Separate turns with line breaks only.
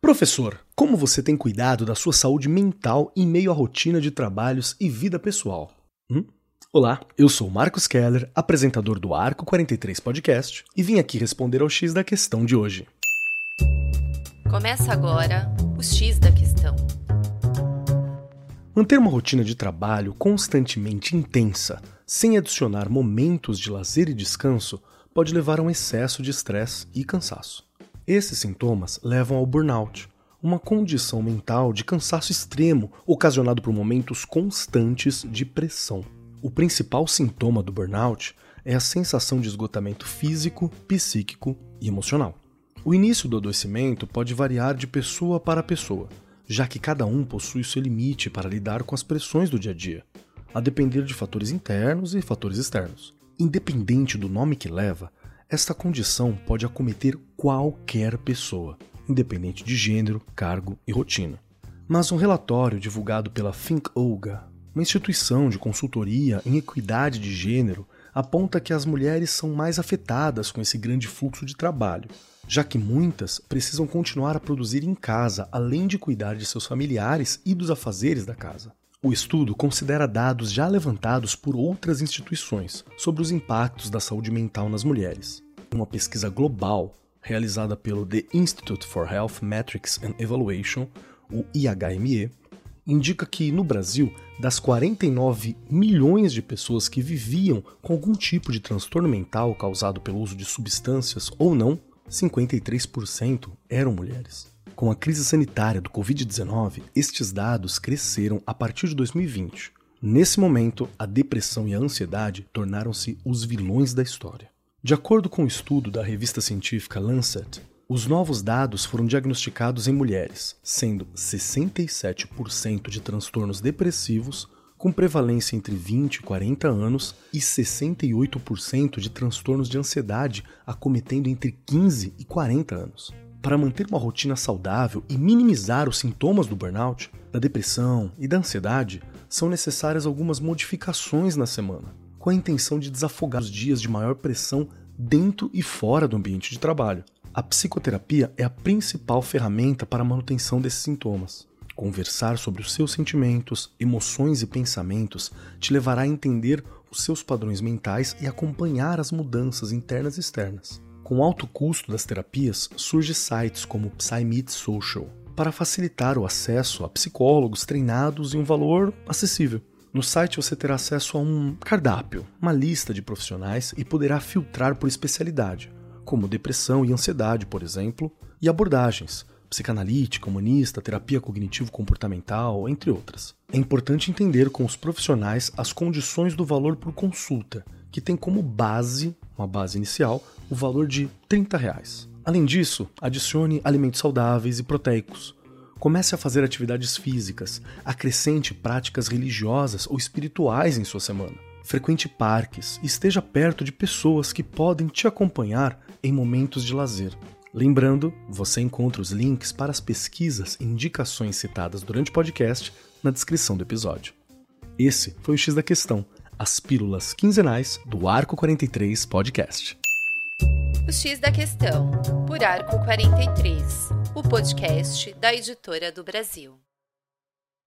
Professor, como você tem cuidado da sua saúde mental em meio à rotina de trabalhos e vida pessoal? Hum? Olá, eu sou Marcos Keller, apresentador do Arco 43 Podcast, e vim aqui responder ao X da questão de hoje.
Começa agora o X da questão.
Manter uma rotina de trabalho constantemente intensa, sem adicionar momentos de lazer e descanso, pode levar a um excesso de estresse e cansaço. Esses sintomas levam ao burnout, uma condição mental de cansaço extremo ocasionado por momentos constantes de pressão. O principal sintoma do burnout é a sensação de esgotamento físico, psíquico e emocional. O início do adoecimento pode variar de pessoa para pessoa, já que cada um possui seu limite para lidar com as pressões do dia a dia, a depender de fatores internos e fatores externos. Independente do nome que leva, esta condição pode acometer qualquer pessoa, independente de gênero, cargo e rotina. Mas um relatório divulgado pela Think Olga, uma instituição de consultoria em equidade de gênero, aponta que as mulheres são mais afetadas com esse grande fluxo de trabalho, já que muitas precisam continuar a produzir em casa, além de cuidar de seus familiares e dos afazeres da casa. O estudo considera dados já levantados por outras instituições sobre os impactos da saúde mental nas mulheres. Uma pesquisa global realizada pelo The Institute for Health Metrics and Evaluation, o IHME, indica que no Brasil, das 49 milhões de pessoas que viviam com algum tipo de transtorno mental causado pelo uso de substâncias ou não, 53% eram mulheres. Com a crise sanitária do Covid-19, estes dados cresceram a partir de 2020. Nesse momento, a depressão e a ansiedade tornaram-se os vilões da história. De acordo com um estudo da revista científica Lancet, os novos dados foram diagnosticados em mulheres, sendo 67% de transtornos depressivos, com prevalência entre 20 e 40 anos, e 68% de transtornos de ansiedade acometendo entre 15 e 40 anos. Para manter uma rotina saudável e minimizar os sintomas do burnout, da depressão e da ansiedade, são necessárias algumas modificações na semana, com a intenção de desafogar os dias de maior pressão dentro e fora do ambiente de trabalho. A psicoterapia é a principal ferramenta para a manutenção desses sintomas. Conversar sobre os seus sentimentos, emoções e pensamentos te levará a entender os seus padrões mentais e acompanhar as mudanças internas e externas. Com alto custo das terapias, surgem sites como PsyMeet Social para facilitar o acesso a psicólogos treinados em um valor acessível. No site você terá acesso a um cardápio, uma lista de profissionais e poderá filtrar por especialidade, como depressão e ansiedade, por exemplo, e abordagens, psicanalítica, humanista, terapia cognitivo-comportamental, entre outras. É importante entender com os profissionais as condições do valor por consulta, que tem como base, uma base inicial, o valor de 30 reais. Além disso, adicione alimentos saudáveis e proteicos. Comece a fazer atividades físicas, acrescente práticas religiosas ou espirituais em sua semana. Frequente parques e esteja perto de pessoas que podem te acompanhar em momentos de lazer. Lembrando, você encontra os links para as pesquisas e indicações citadas durante o podcast na descrição do episódio. Esse foi o X da Questão, as pílulas quinzenais do Arco 43 Podcast.
O X da Questão, por Arco 43, o podcast da editora do Brasil.